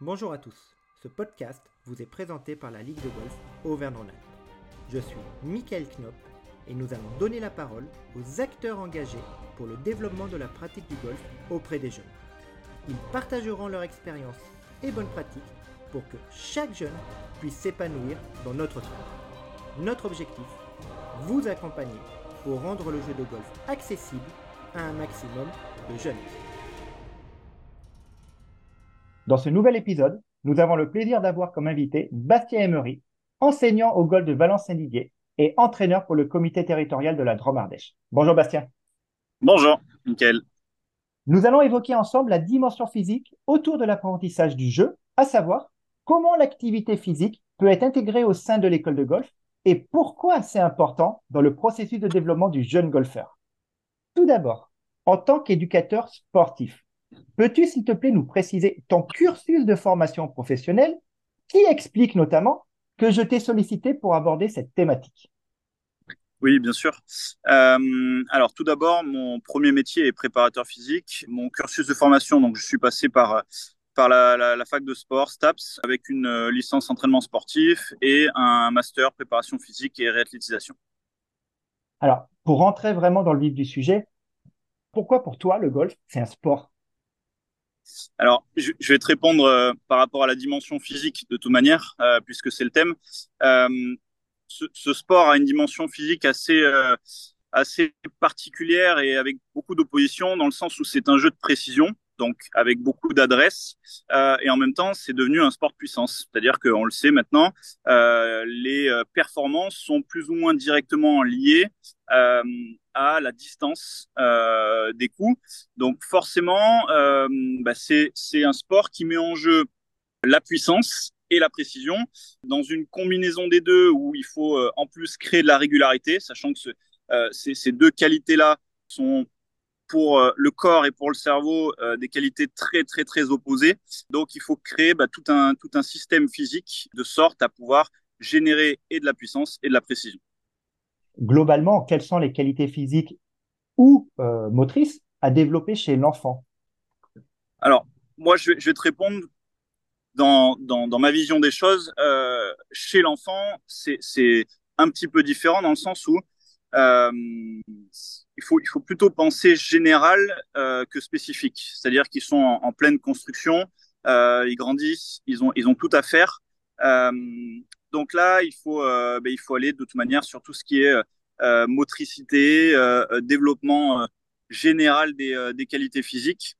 Bonjour à tous. Ce podcast vous est présenté par la Ligue de golf Auvergne-Rhône-Alpes. Je suis Michael Knopp et nous allons donner la parole aux acteurs engagés pour le développement de la pratique du golf auprès des jeunes. Ils partageront leur expérience et bonnes pratiques pour que chaque jeune puisse s'épanouir dans notre sport. Notre objectif, vous accompagner pour rendre le jeu de golf accessible à un maximum de jeunes. Dans ce nouvel épisode, nous avons le plaisir d'avoir comme invité Bastien Emery, enseignant au golf de Valence-Saint-Didier et entraîneur pour le comité territorial de la Drôme-Ardèche. Bonjour Bastien. Bonjour, Michael. Nous allons évoquer ensemble la dimension physique autour de l'apprentissage du jeu, à savoir comment l'activité physique peut être intégrée au sein de l'école de golf et pourquoi c'est important dans le processus de développement du jeune golfeur. Tout d'abord, en tant qu'éducateur sportif, peux-tu s'il te plaît nous préciser ton cursus de formation professionnelle qui explique notamment que je t'ai sollicité pour aborder cette thématique? Oui, bien sûr. Euh, alors, tout d'abord, mon premier métier est préparateur physique. Mon cursus de formation, donc, je suis passé par par la, la, fac de sport, STAPS, avec une euh, licence entraînement sportif et un master préparation physique et réathlétisation. Alors, pour rentrer vraiment dans le vif du sujet, pourquoi pour toi le golf, c'est un sport? Alors, je, vais te répondre euh, par rapport à la dimension physique de toute manière, euh, puisque c'est le thème. Ce, ce, sport a une dimension physique assez assez particulière et avec beaucoup d'opposition dans le sens où c'est un jeu de précision donc avec beaucoup d'adresse. Euh, et en même temps, c'est devenu un sport de puissance. C'est-à-dire qu'on le sait maintenant, euh, les euh, performances sont plus ou moins directement liées à la distance des coups. Donc forcément, bah c'est un sport qui met en jeu la puissance et la précision dans une combinaison des deux où il faut en plus créer de la régularité, sachant que ce, ces deux qualités-là sont pour euh, le corps et pour le cerveau euh, des qualités très très très opposées. Donc il faut créer bah, tout un tout un système physique de sorte à pouvoir générer et de la puissance et de la précision. Globalement, quelles sont les qualités physiques ou euh, motrices à développer chez l'enfant? Alors moi je vais, je vais te répondre dans, dans, dans ma vision des choses. Euh, chez l'enfant, c'est un petit peu différent dans le sens où euh, il faut, il faut plutôt penser général euh, que spécifique. C'est-à-dire qu'ils sont en, pleine construction, euh, ils grandissent, ils ont, ils ont tout à faire. Euh, donc là, il faut, ben, il faut aller de toute manière sur tout ce qui est motricité, développement général des, des qualités physiques.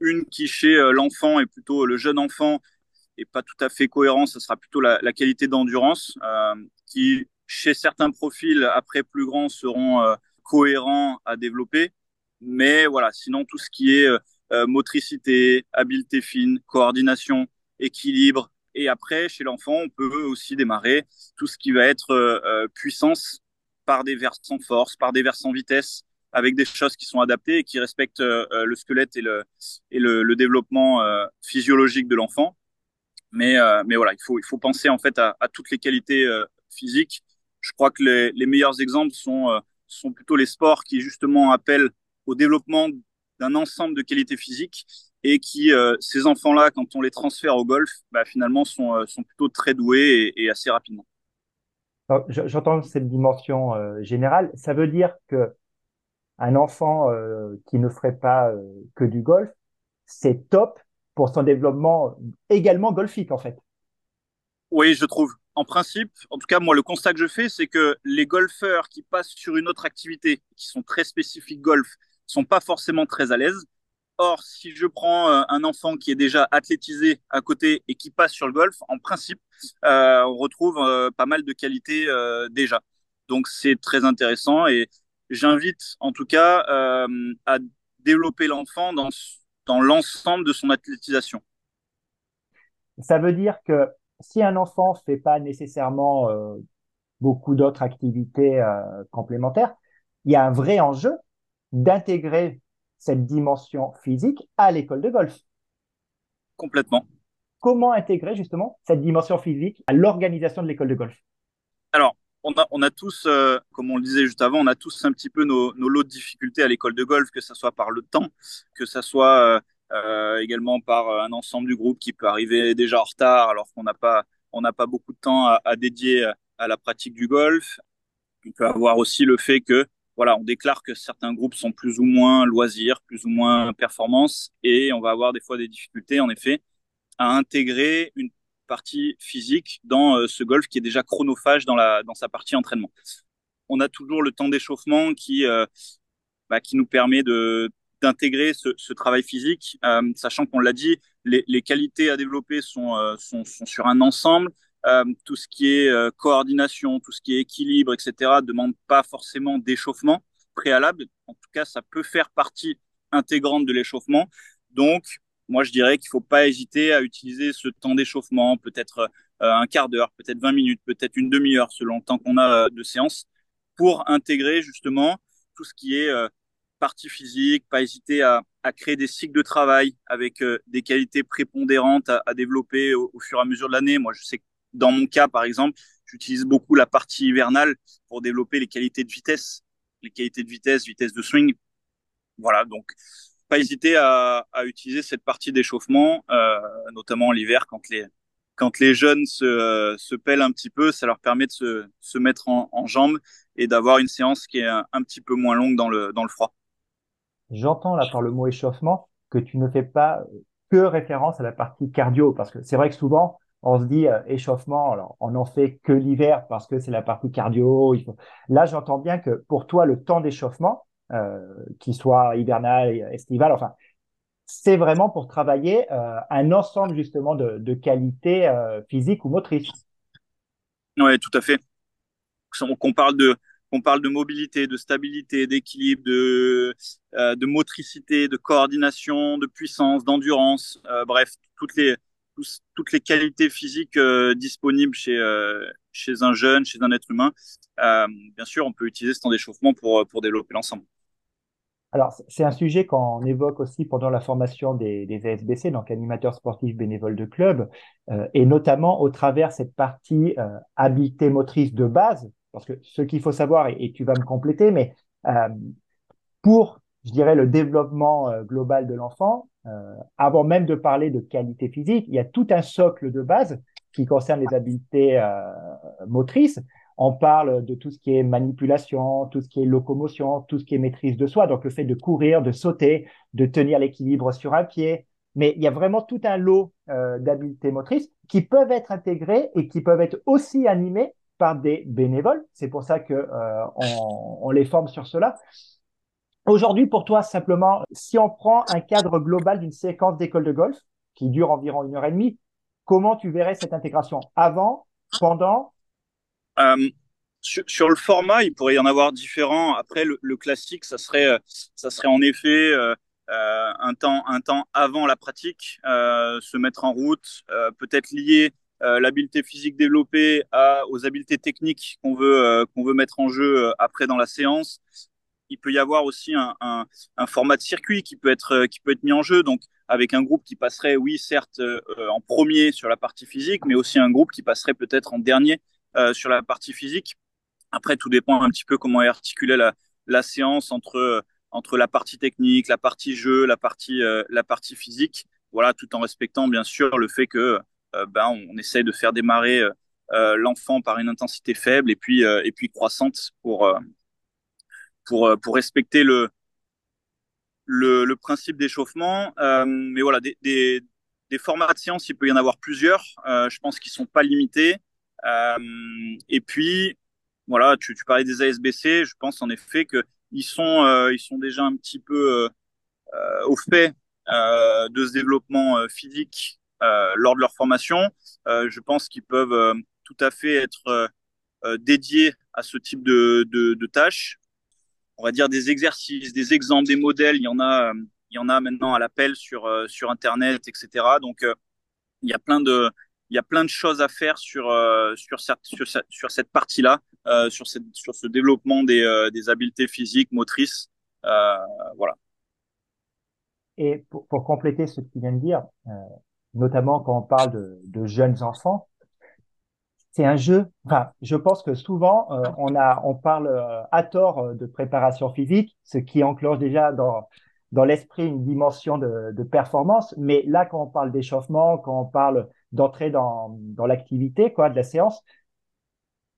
Une qui chez l'enfant est plutôt le jeune enfant et pas tout à fait cohérent, ce sera plutôt la qualité d'endurance qui chez certains profils, après plus grands, seront euh, cohérents à développer. Mais voilà, sinon tout ce qui est euh, euh, motricité, habileté fine, coordination, équilibre. Et après, chez l'enfant, on peut aussi démarrer tout ce qui va être puissance par des versants force, par des versants vitesse, avec des choses qui sont adaptées et qui respectent le squelette et le, et le, le développement physiologique de l'enfant. Mais, mais voilà, il faut, il faut penser en fait à, à toutes les qualités physiques je crois que les, les meilleurs exemples sont, euh, sont plutôt les sports qui justement appellent au développement d'un ensemble de qualités physiques et qui, euh, ces enfants-là, quand on les transfère au golf, bah, finalement sont, euh, sont plutôt très doués et, assez rapidement. J'entends cette dimension euh, générale. Ça veut dire que un enfant qui ne ferait pas que du golf, c'est top pour son développement également golfique en fait. Oui, je trouve en principe, en tout cas, moi, le constat que je fais, c'est que les golfeurs qui passent sur une autre activité, qui sont très spécifiques golf, sont pas forcément très à l'aise. Or, si je prends euh, un enfant qui est déjà athlétisé à côté et qui passe sur le golf, en principe, euh, on retrouve euh, pas mal de qualités euh, déjà. Donc, c'est très intéressant et j'invite, en tout cas, euh, à développer l'enfant dans, dans l'ensemble de son athlétisation. Ça veut dire que si un enfant fait pas nécessairement euh, beaucoup d'autres activités euh, complémentaires, il y a un vrai enjeu d'intégrer cette dimension physique à l'école de golf. Complètement. Comment intégrer justement cette dimension physique à l'organisation de l'école de golf? Alors, on a, on a tous, euh, comme on le disait juste avant, on a tous un petit peu nos, nos lots de difficultés à l'école de golf, que ce soit par le temps, que ce soit également par un ensemble du groupe qui peut arriver déjà en retard alors qu'on n'a pas on n'a pas beaucoup de temps à, à dédier à la pratique du golf. On peut avoir aussi le fait que voilà, on déclare que certains groupes sont plus ou moins loisirs, plus ou moins performance, et on va avoir des fois des difficultés, en effet, à intégrer une partie physique dans euh, ce golf qui est déjà chronophage dans la dans sa partie entraînement. On a toujours le temps d'échauffement qui euh, bah, qui nous permet de d'intégrer ce, travail physique, euh, sachant qu'on l'a dit, les, qualités à développer sont, euh, sur un ensemble. Euh, tout ce qui est coordination, tout ce qui est équilibre, etc., demande pas forcément d'échauffement préalable. En tout cas, ça peut faire partie intégrante de l'échauffement. Donc, moi, je dirais qu'il faut pas hésiter à utiliser ce temps d'échauffement, peut-être un quart d'heure, peut-être 20 minutes, peut-être une demi-heure, selon le temps qu'on a de séance, pour intégrer justement tout ce qui est partie physique, pas hésiter à, à, créer des cycles de travail avec des qualités prépondérantes à, à développer au, au, fur et à mesure de l'année. Moi, je sais que dans mon cas, par exemple, j'utilise beaucoup la partie hivernale pour développer les qualités de vitesse, les qualités de vitesse, vitesse de swing. Voilà, donc pas hésiter à, à utiliser cette partie d'échauffement, euh, notamment l'hiver quand les quand les jeunes se, euh, se pèlent un petit peu, ça leur permet de se, se mettre en, en jambes et d'avoir une séance qui est un, un, petit peu moins longue dans le, dans le froid. J'entends là par le mot échauffement que tu ne fais pas que référence à la partie cardio, parce que c'est vrai que souvent, on se dit euh, échauffement, alors on n'en fait que l'hiver parce que c'est la partie cardio. Là, j'entends bien que pour toi, le temps d'échauffement, euh, qu'il soit hivernal, estival, enfin, c'est vraiment pour travailler euh, un ensemble justement de, de qualités physiques ou motrices. Oui, tout à fait. Qu'on parle de qu'on parle de mobilité, de stabilité, d'équilibre, de, euh, de motricité, de coordination, de puissance, d'endurance, euh, bref, toutes les, toutes les qualités physiques euh, disponibles chez chez un jeune, chez un être humain. Bien sûr, on peut utiliser ce temps d'échauffement pour pour développer l'ensemble. Alors, c'est un sujet qu'on évoque aussi pendant la formation des, des ASBC, donc animateurs sportifs bénévoles de club, et notamment au travers cette partie habileté motrice de base, parce que ce qu'il faut savoir, et, tu vas me compléter, mais euh, pour, je dirais, le développement global de l'enfant, euh, avant même de parler de qualité physique, il y a tout un socle de base qui concerne les habiletés euh, motrices. On parle de tout ce qui est manipulation, tout ce qui est locomotion, tout ce qui est maîtrise de soi, donc le fait de courir, de sauter, de tenir l'équilibre sur un pied. Mais il y a vraiment tout un lot euh, d'habiletés motrices qui peuvent être intégrées et qui peuvent être aussi animées par des bénévoles. C'est pour ça que euh, on, les forme sur cela. Aujourd'hui, pour toi, simplement, si on prend un cadre global d'une séquence d'école de golf qui dure environ une heure et demie, comment tu verrais cette intégration? Avant, pendant? Euh, sur, le format, il pourrait y en avoir différents. Après, le, classique, ça serait, ça serait en effet euh, euh, un temps, un temps avant la pratique, euh, se mettre en route, euh, peut-être euh, l'habileté physique développée aux habiletés techniques qu'on veut, qu'on veut mettre en jeu après dans la séance il peut y avoir aussi un, format de circuit qui peut être qui peut être mis en jeu. Donc avec un groupe qui passerait, oui, certes, euh, en premier sur la partie physique, mais aussi un groupe qui passerait peut-être en dernier euh, sur la partie physique. Après, tout dépend un petit peu comment est articulée la, séance entre entre la partie technique, la partie jeu, la partie euh, la partie physique. Voilà, tout en respectant bien sûr le fait que euh, ben on essaye de faire démarrer euh, l'enfant par une intensité faible et puis et puis croissante pour pour, euh, pour respecter le, le, principe d'échauffement. Euh, mais voilà, des, des, formats de séance, il peut y en avoir plusieurs. Euh, je pense qu'ils sont pas limités. Euh, et puis, voilà, tu, parlais des ASBC. Je pense en effet que ils sont, euh, ils sont déjà un petit peu euh, au fait de ce développement physique lors de leur formation. je pense qu'ils peuvent tout à fait être dédiés à ce type de, de, de tâches on va dire des exercices, des exemples, des modèles. Il y en a, euh, il y en a maintenant à l'appel sur euh, sur internet, etc. Donc euh, il y a plein de il y a plein de choses à faire sur sur cette sur, cette partie-là, sur cette sur ce développement des des habiletés physiques, motrices, voilà. Et pour, pour, compléter ce que tu viens de dire, notamment quand on parle de, jeunes enfants, c'est un jeu. Enfin, je pense que souvent euh, on a, on parle euh, à tort euh, de préparation physique, ce qui enclenche déjà dans dans l'esprit une dimension de, de, performance. Mais là, quand on parle d'échauffement, quand on parle d'entrer dans, dans l'activité, quoi, de la séance,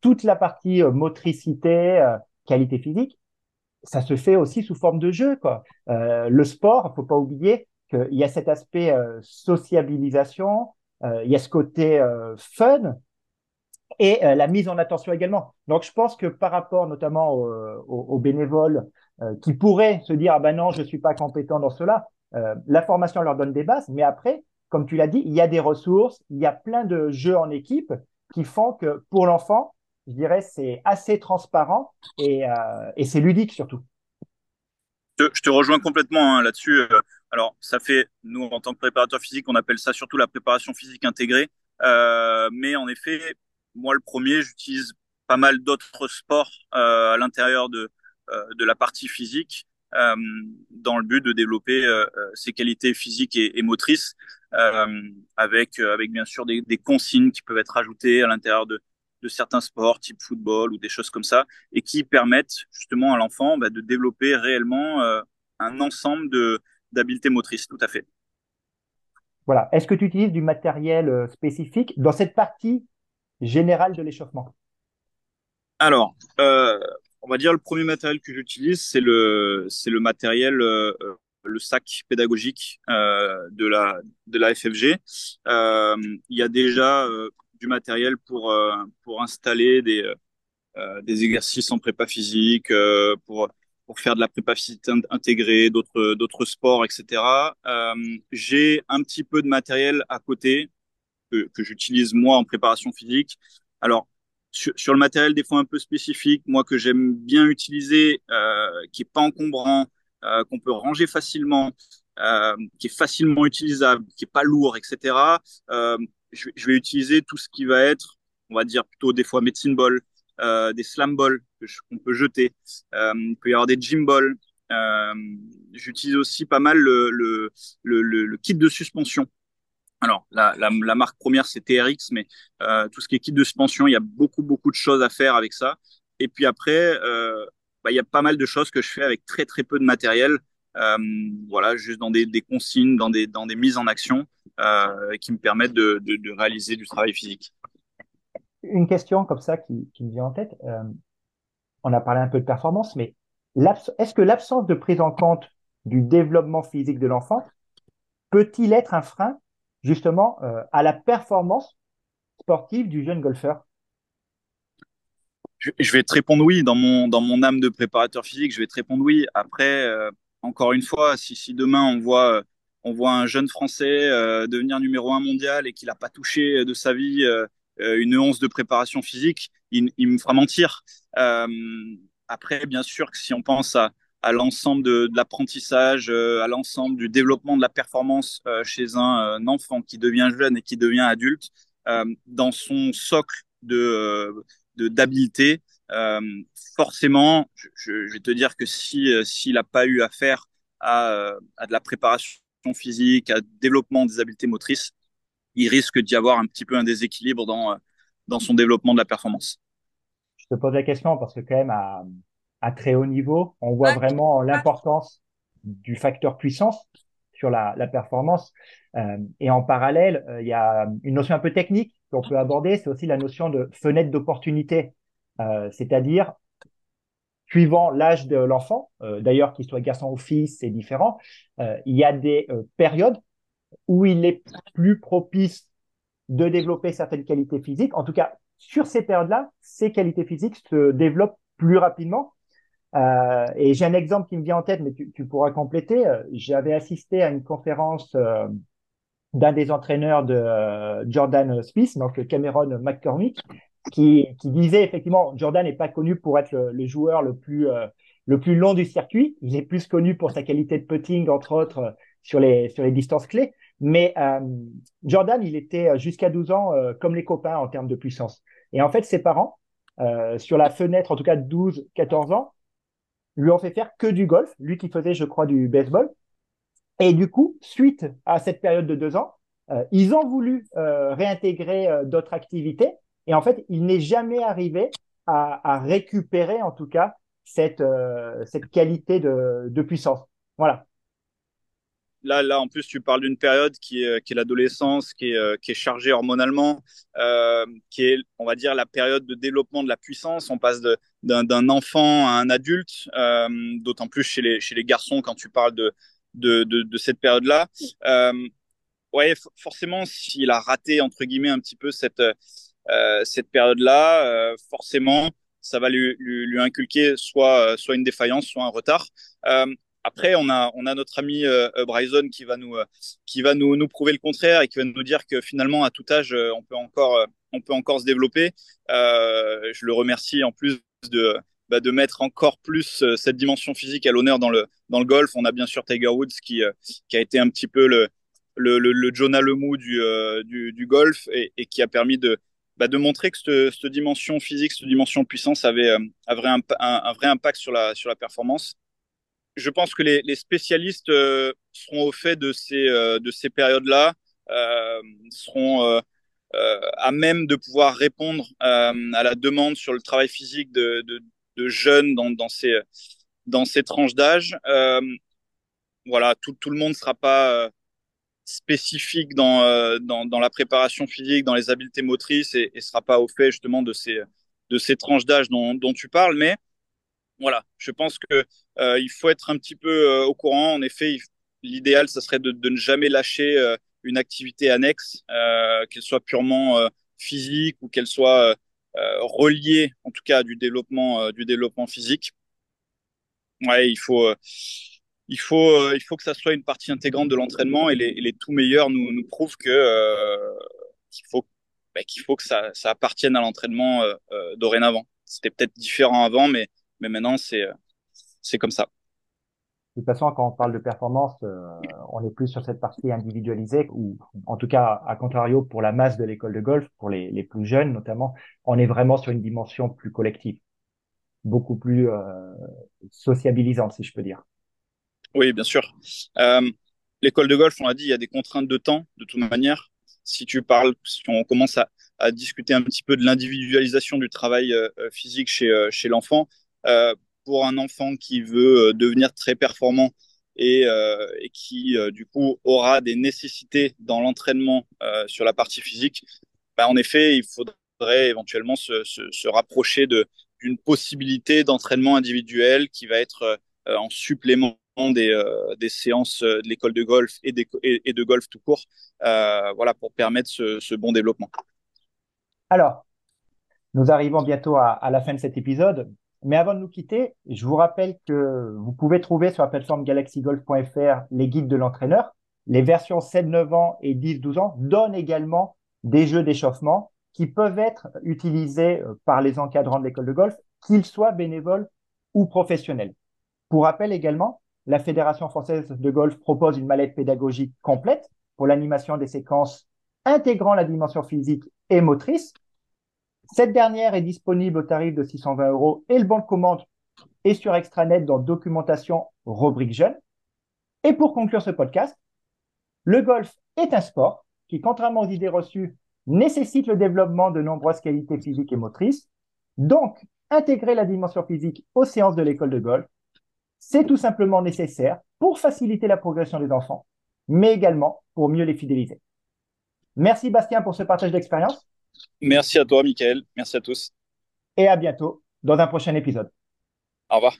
toute la partie motricité, qualité physique, ça se fait aussi sous forme de jeu, quoi. Le sport, faut pas oublier qu'il y a cet aspect euh, sociabilisation, il y a ce côté fun et la mise en attention également. Donc, je pense que par rapport notamment aux, bénévoles qui pourraient se dire ah ben non, je suis pas compétent dans cela, la formation leur donne des bases, mais après, comme tu l'as dit, il y a des ressources, il y a plein de jeux en équipe qui font que pour l'enfant, je dirais, c'est assez transparent et, euh, c'est ludique surtout. Je, je, te rejoins complètement hein, là-dessus. Euh, alors, ça fait, nous, en tant que préparateur physique, on appelle ça surtout la préparation physique intégrée. Euh, mais en effet, moi, le premier, j'utilise pas mal d'autres sports euh, à l'intérieur de, euh, de la partie physique euh, dans le but de développer ses qualités physiques et, et motrices, avec, avec bien sûr des, des consignes qui peuvent être ajoutées à l'intérieur de, de certains sports, type football ou des choses comme ça, et qui permettent justement à l'enfant bah, de développer réellement euh, un ensemble de d'habiletés motrices. Tout à fait. Voilà. Est-ce que tu utilises du matériel euh, spécifique dans cette partie générale de l'échauffement? Alors, euh, on va dire le premier matériel que j'utilise, c'est le c'est le matériel euh, le sac pédagogique euh, de la de la FFG. Il y a déjà du matériel pour pour installer des des exercices en prépa physique, pour pour faire de la prépa physique intégrée, d'autres d'autres sports, etc. J'ai un petit peu de matériel à côté que, j'utilise moi en préparation physique. Alors sur, le matériel des fois un peu spécifique, moi que j'aime bien utiliser, euh, qui est pas encombrant, euh, qu'on peut ranger facilement, euh, qui est facilement utilisable, qui est pas lourd, etc. Euh, je, vais utiliser tout ce qui va être, on va dire plutôt des fois medicine ball, euh, des slam balls qu'on peut jeter. Euh, il peut y avoir des gym balls. Euh, J'utilise aussi pas mal le, kit de suspension. Alors, la, marque première, c'est TRX, mais euh, tout ce qui est kit de suspension, il y a beaucoup, beaucoup de choses à faire avec ça. Et puis après, bah, il y a pas mal de choses que je fais avec très, très peu de matériel. Voilà, juste dans des, consignes, dans des, dans des mises en action qui me permettent de, réaliser du travail physique. Une question comme ça qui me vient en tête. Euh, on a parlé un peu de performance, mais est-ce que l'absence de prise en compte du développement physique de l'enfant peut-il être un frein justement euh, à la performance sportive du jeune golfeur? Je, vais te répondre oui dans mon âme de préparateur physique. Je vais te répondre oui. Après, euh, encore une fois, si, demain on voit, on voit un jeune Français euh, devenir numéro un mondial et qu'il n'a pas touché de sa vie euh, une once de préparation physique, il, me fera mentir. Euh, après, bien sûr que si on pense à, l'ensemble de, l'apprentissage, euh, à l'ensemble du développement de la performance euh, chez un, enfant qui devient jeune et qui devient adulte, dans son socle de d'habileté, euh, forcément, je, vais te dire que si s'il n'a pas eu affaire à de la préparation physique, à développement des habiletés motrices, il risque d'y avoir un petit peu un déséquilibre dans dans son développement de la performance. Je te pose la question parce que quand même à, à très haut niveau, on voit vraiment l'importance du facteur puissance sur la, la performance. Euh, et en parallèle, il y a une notion un peu technique qu'on peut aborder, c'est aussi la notion de fenêtre d'opportunité. Euh, c'est-à-dire suivant l'âge de l'enfant, euh, d'ailleurs qu'il soit garçon ou fille, c'est différent, euh, il y a des euh, périodes où il est plus propice de développer certaines qualités physiques. En tout cas, sur ces périodes-là, ces qualités physiques se développent plus rapidement. Euh, et j'ai un exemple qui me vient en tête, mais tu, pourras compléter. J'avais assisté à une conférence d'un des entraîneurs de Jordan Smith, donc Cameron McCormick, qui, disait effectivement, Jordan n'est pas connu pour être le, le joueur le plus euh, le plus long du circuit. Il est plus connu pour sa qualité de putting, entre autres, euh, sur les sur les distances clés. Mais euh, Jordan, il était euh, jusqu'à 12 ans comme les copains en termes de puissance. Et en fait, ses parents, sur la fenêtre, en tout cas 12-14 ans, lui ont fait faire que du golf. Lui qui faisait, je crois, du baseball. Et du coup, suite à cette période de deux ans, ils ont voulu réintégrer d'autres activités et en fait, il n'est jamais arrivé à, à, récupérer, en tout cas, cette, euh, cette qualité de, de, puissance. Voilà. Là, là, en plus, tu parles d'une période qui est, qui est l'adolescence, qui est, qui est chargée hormonalement, euh, qui est, on va dire, la période de développement de la puissance. On passe d'un enfant à un adulte, euh, d'autant plus chez les, chez les garçons quand tu parles de, de, de, de cette période-là. Euh, ouais, forcément, s'il a raté, entre guillemets, un petit peu cette, euh, cette période-là, euh, forcément, ça va lui, lui, lui, inculquer soit, soit une défaillance, soit un retard. Euh, après, on a, notre ami euh, Bryson qui va, nous, qui va nous, nous prouver le contraire et qui va nous dire que finalement, à tout âge, on peut encore, on peut encore se développer. Euh, je le remercie en plus de, bah, de mettre encore plus cette dimension physique à l'honneur dans le, dans le golf. On a bien sûr Tiger Woods qui, qui a été un petit peu le, le, le, le Jonah Lemou du, du, du golf et, qui a permis de, bah, de montrer que cette, dimension physique, cette dimension puissance avait, avait un, un, un, vrai impact sur la, sur la performance je pense que les, spécialistes euh, seront au fait de ces, euh, de ces périodes-là, euh, seront à même de pouvoir répondre à la demande sur le travail physique de, de, jeunes dans, dans, ces, dans ces tranches d'âge. voilà, tout, tout le monde ne sera pas spécifique dans, dans, la préparation physique, dans les habiletés motrices et ne sera pas au fait justement de ces, de ces tranches d'âge dont, dont tu parles, mais voilà, je pense que il faut être un petit peu euh, au courant. En effet, l'idéal, ça serait de, ne jamais lâcher euh, une activité annexe, euh, qu'elle soit purement euh, physique ou qu'elle soit reliée, en tout cas, du développement, du développement physique. Il faut, il faut, il faut que ça soit une partie intégrante de l'entraînement et les, tout meilleurs nous, prouvent que qu'il faut, bah, qu'il faut que ça, ça appartienne à l'entraînement dorénavant. C'était peut-être différent avant, mais mais maintenant c'est c'est comme ça. De toute façon, quand on parle de performance, euh, on est plus sur cette partie individualisée, ou en tout cas, à contrario, pour la masse de l'école de golf, pour les, les, plus jeunes notamment, on est vraiment sur une dimension plus collective, beaucoup plus euh, sociabilisante, si je peux dire. Oui, bien sûr. Euh, l'école de golf, on l'a dit, il y a des contraintes de temps, de toute manière. Si tu parles, si on commence à, à discuter un petit peu de l'individualisation du travail physique chez, chez l'enfant, pour un enfant qui veut euh, devenir très performant et, euh, qui du coup aura des nécessités dans l'entraînement sur la partie physique, bah, en effet, il faudrait éventuellement se, rapprocher d'une possibilité d'entraînement individuel qui va être en supplément des, euh, séances de l'école de golf et, de golf tout court, euh, voilà, pour permettre ce, bon développement. Alors, nous arrivons bientôt à, la fin de cet épisode. Mais avant de nous quitter, je vous rappelle que vous pouvez trouver sur la plateforme galaxygolf.fr les guides de l'entraîneur. Les versions 7-9 ans et 10-12 ans donnent également des jeux d'échauffement qui peuvent être utilisés euh, par les encadrants de l'école de golf, qu'ils soient bénévoles ou professionnels. Pour rappel également, la Fédération française de golf propose une mallette pédagogique complète pour l'animation des séquences intégrant la dimension physique et motrice cette dernière est disponible au tarif de 620 euros et le bon de commande est sur extranet dans documentation rubrique jeune. Et pour conclure ce podcast, le golf est un sport qui, contrairement aux idées reçues, nécessite le développement de nombreuses qualités physiques et motrices. Donc, intégrer la dimension physique aux séances de l'école de golf, c'est tout simplement nécessaire pour faciliter la progression des enfants, mais également pour mieux les fidéliser. Merci Bastien pour ce partage d'expérience. Merci à toi, Michael. Merci à tous. Et à bientôt dans un prochain épisode. Au revoir.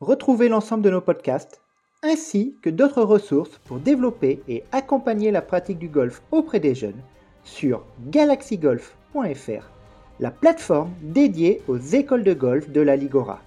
Retrouvez l'ensemble de nos podcasts ainsi que d'autres ressources pour développer et accompagner la pratique du golf auprès des jeunes sur galaxygolf.fr, la plateforme dédiée aux écoles de golf de la Ligora.